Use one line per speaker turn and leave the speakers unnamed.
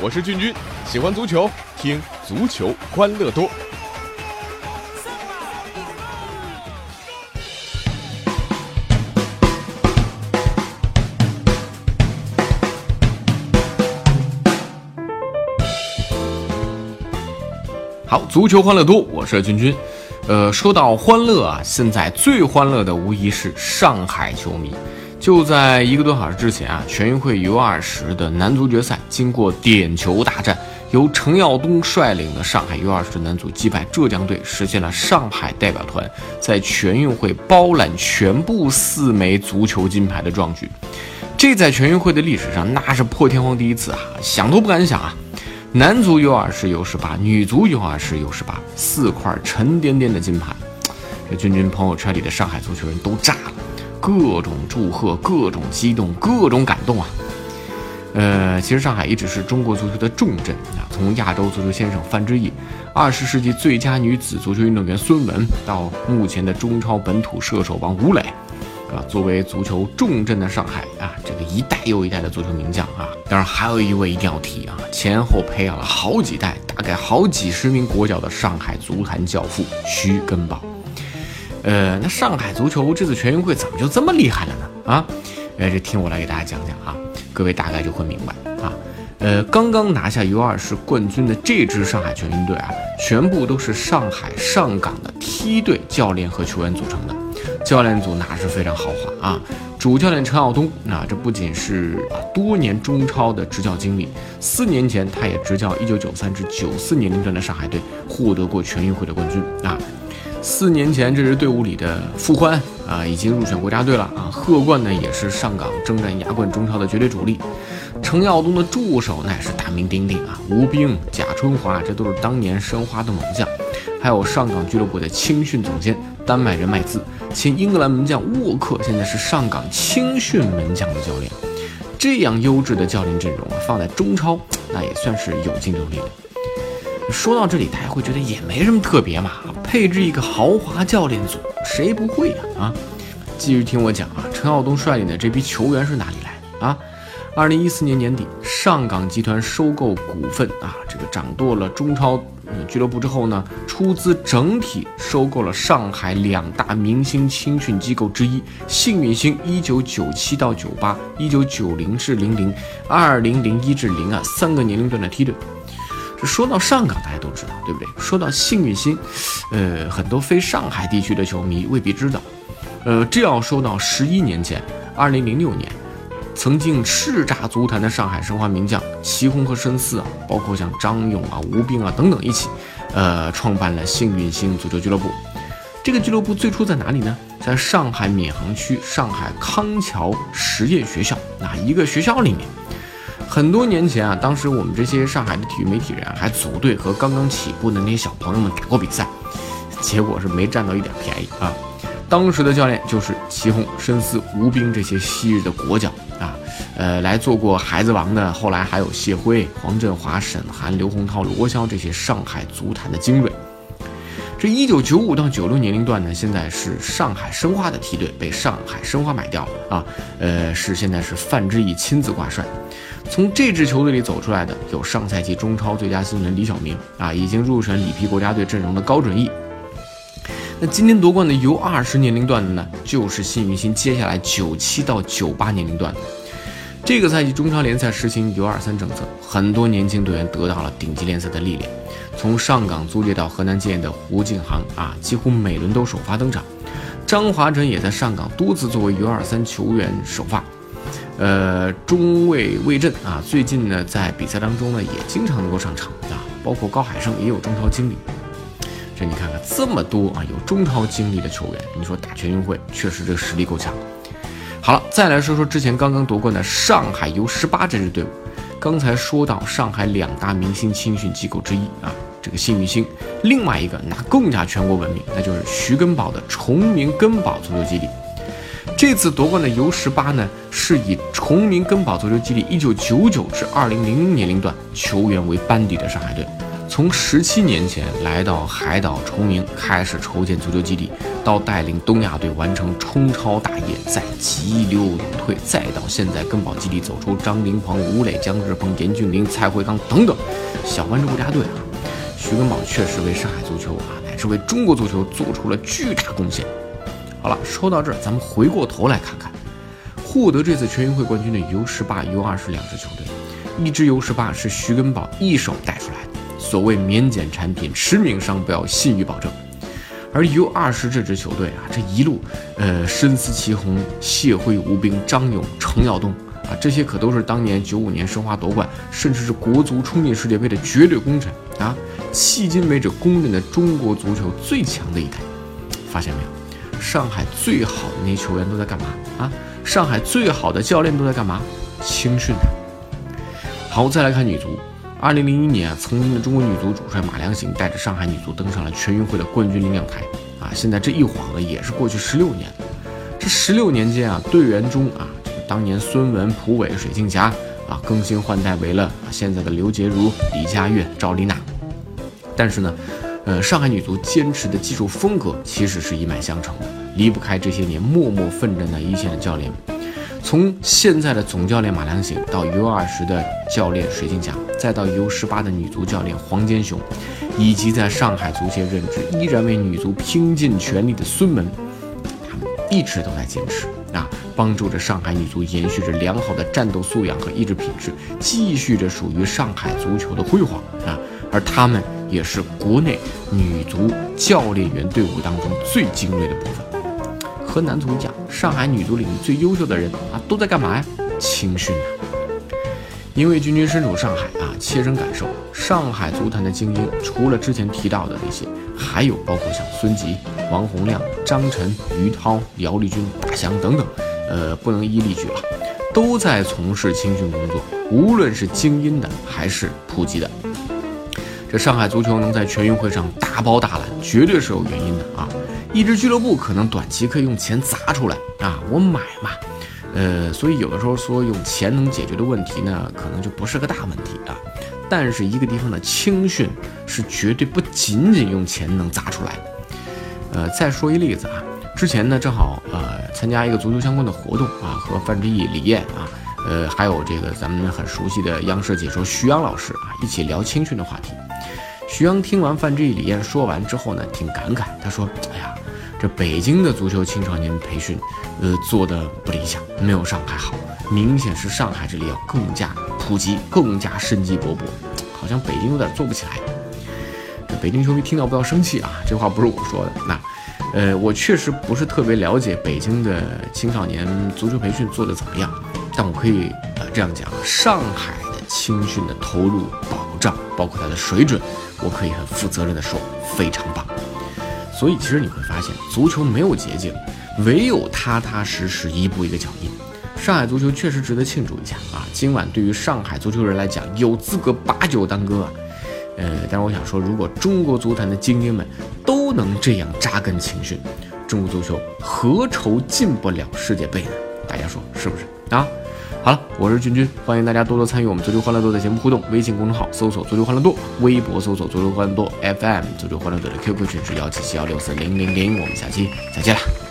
我是俊君，喜欢足球，听足球欢乐多。好，足球欢乐多，我是君君。呃，说到欢乐啊，现在最欢乐的无疑是上海球迷。就在一个多小时之前啊，全运会 U20 的男足决赛经过点球大战，由程耀东率领的上海 U20 男足击败浙江队，实现了上海代表团在全运会包揽全部四枚足球金牌的壮举。这在全运会的历史上那是破天荒第一次啊，想都不敢想啊！男足 U20、U18，女足 U20、U18，四块沉甸甸的金牌，这君君朋友圈里的上海足球人都炸了，各种祝贺，各种激动，各种感动啊！呃，其实上海一直是中国足球的重镇啊，从亚洲足球先生范志毅，二十世纪最佳女子足球运动员孙雯，到目前的中超本土射手王吴磊。啊，作为足球重镇的上海啊，这个一代又一代的足球名将啊，当然还有一位一定要提啊，前后培养了好几代，大概好几十名国脚的上海足坛教父徐根宝。呃，那上海足球这次全运会怎么就这么厉害了呢？啊，呃，这听我来给大家讲讲啊，各位大概就会明白啊。呃，刚刚拿下 U20 冠军的这支上海全运队啊，全部都是上海上港的梯队教练和球员组成的。教练组那是非常豪华啊！主教练陈晓东，那这不仅是啊多年中超的执教经历，四年前他也执教1993至94年龄段的上海队，获得过全运会的冠军啊。四年前这支队伍里的傅欢啊，已经入选国家队了啊。贺冠呢也是上港征战亚冠中超的绝对主力。程耀东的助手那也是大名鼎鼎啊，吴斌、贾春华，这都是当年申花的猛将。还有上港俱乐部的青训总监丹麦人麦兹。前英格兰门将沃克现在是上港青训门将的教练，这样优质的教练阵容啊，放在中超那也算是有竞争力的。说到这里，大家会觉得也没什么特别嘛，配置一个豪华教练组，谁不会呀？啊，继续听我讲啊，陈浩东率领的这批球员是哪里来的啊？二零一四年年底，上港集团收购股份啊，这个掌舵了中超俱乐部之后呢，出资整体收购了上海两大明星青训机构之一幸运星，一九九七到九八，一九九零至零零，二零零一至零二三个年龄段的梯队。这说到上港，大家都知道，对不对？说到幸运星，呃，很多非上海地区的球迷未必知道。呃，这要说到十一年前，二零零六年。曾经叱咤足坛的上海申花名将祁宏和申思啊，包括像张勇啊、吴斌啊等等一起，呃，创办了幸运星足球俱乐部。这个俱乐部最初在哪里呢？在上海闵行区上海康桥实验学校哪一个学校里面。很多年前啊，当时我们这些上海的体育媒体人还组队和刚刚起步的那些小朋友们打过比赛，结果是没占到一点便宜啊。当时的教练就是祁宏、申思、吴斌这些昔日的国脚啊。呃，来做过孩子王的，后来还有谢辉、黄振华、沈涵、刘洪涛、罗霄这些上海足坛的精锐。这一九九五到九六年龄段呢，现在是上海申花的梯队被上海申花买掉了啊。呃，是现在是范志毅亲自挂帅。从这支球队里走出来的有上赛季中超最佳新人李晓明啊，已经入选里皮国家队阵容的高准翼。那今天夺冠的 U 二十年龄段的呢，就是幸运星接下来九七到九八年龄段。这个赛季中超联赛实行 U23 政策，很多年轻队员得到了顶级联赛的历练。从上港租借到河南建业的胡敬航啊，几乎每轮都首发登场。张华晨也在上港多次作为 U23 球员首发。呃，中卫魏震啊，最近呢在比赛当中呢也经常能够上场啊。包括高海胜也有中超经历。这你看看这么多啊有中超经历的球员，你说打全运会确实这个实力够强。好了，再来说说之前刚刚夺冠的上海 U18 这支队伍。刚才说到上海两大明星青训机构之一啊，这个幸运星，另外一个那更加全国闻名，那就是徐根宝的崇明根宝足球基地。这次夺冠的 U18 呢，是以崇明根宝足球基地1999至2000年龄段球员为班底的上海队。从十七年前来到海岛崇明，开始筹建足球基地，到带领东亚队完成冲超大业，再急流勇退，再到现在根宝基地走出张琳芃、吴磊、姜志鹏、严俊凌、蔡慧刚等等小湾洲国家队啊，徐根宝确实为上海足球啊，乃至为中国足球做出了巨大贡献。好了，说到这儿，咱们回过头来看看，获得这次全运会冠军的 U 十八、U 二十两支球队，一支 U 十八是徐根宝一手带出来的。所谓免检产品，驰名商标，信誉保证。而 U 二十这支球队啊，这一路，呃，身思齐红、谢辉、吴斌、张勇、程耀东啊，这些可都是当年九五年申花夺冠，甚至是国足冲进世界杯的绝对功臣啊！迄今为止公认的中国足球最强的一代。发现没有？上海最好的那些球员都在干嘛啊？上海最好的教练都在干嘛？青训。好，再来看女足。二零零一年啊，曾经的中国女足主帅马良行带着上海女足登上了全运会的冠军领奖台啊！现在这一晃呢，也是过去十六年。这十六年间啊，队员中啊，这个当年孙雯、朴伟、水庆霞啊，更新换代为了啊现在的刘洁如、李佳悦、赵丽娜。但是呢，呃，上海女足坚持的技术风格其实是一脉相承的，离不开这些年默默奋战在一线的教练。从现在的总教练马良行到 U20 的教练水晶霞，再到 U18 的女足教练黄坚雄，以及在上海足协任职依然为女足拼尽全力的孙雯，他们一直都在坚持啊，帮助着上海女足延续着良好的战斗素养和意志品质，继续着属于上海足球的辉煌啊。而他们也是国内女足教练员队伍当中最精锐的部分。和男足一样，上海女足里面最优秀的人啊，都在干嘛呀？青训啊！因为君君身处上海啊，切身感受上海足坛的精英，除了之前提到的那些，还有包括像孙吉、王洪亮、张晨、于涛、姚丽君、大翔等等，呃，不能一一例举了，都在从事青训工作。无论是精英的还是普及的，这上海足球能在全运会上大包大揽，绝对是有原因的啊！一支俱乐部可能短期可以用钱砸出来啊，我买嘛，呃，所以有的时候说用钱能解决的问题呢，可能就不是个大问题啊。但是一个地方的青训是绝对不仅仅用钱能砸出来的。呃，再说一例子啊，之前呢正好呃参加一个足球相关的活动啊，和范志毅、李艳啊，呃还有这个咱们很熟悉的央视解说徐阳老师啊，一起聊青训的话题。徐阳听完范志毅、李艳说完之后呢，挺感慨，他说：“哎呀。”这北京的足球青少年培训，呃，做的不理想，没有上海好，明显是上海这里要更加普及，更加生机勃勃，好像北京有点做不起来。这北京球迷听到不要生气啊，这话不是我说的。那，呃，我确实不是特别了解北京的青少年足球培训做的怎么样，但我可以呃这样讲，上海的青训的投入保障，包括他的水准，我可以很负责任的说，非常棒。所以，其实你会发现，足球没有捷径，唯有踏踏实实一步一个脚印。上海足球确实值得庆祝一下啊！今晚对于上海足球人来讲，有资格把酒当歌啊。呃，但是我想说，如果中国足坛的精英们都能这样扎根青训，中国足球何愁进不了世界杯呢？大家说是不是啊？好了，我是君君，欢迎大家多多参与我们足球欢乐多的节目互动。微信公众号搜索“足球欢乐多”，微博搜索“足球欢乐多 FM”，足球欢乐多的 QQ 群是幺七七幺六四零零零。我们下期再见了。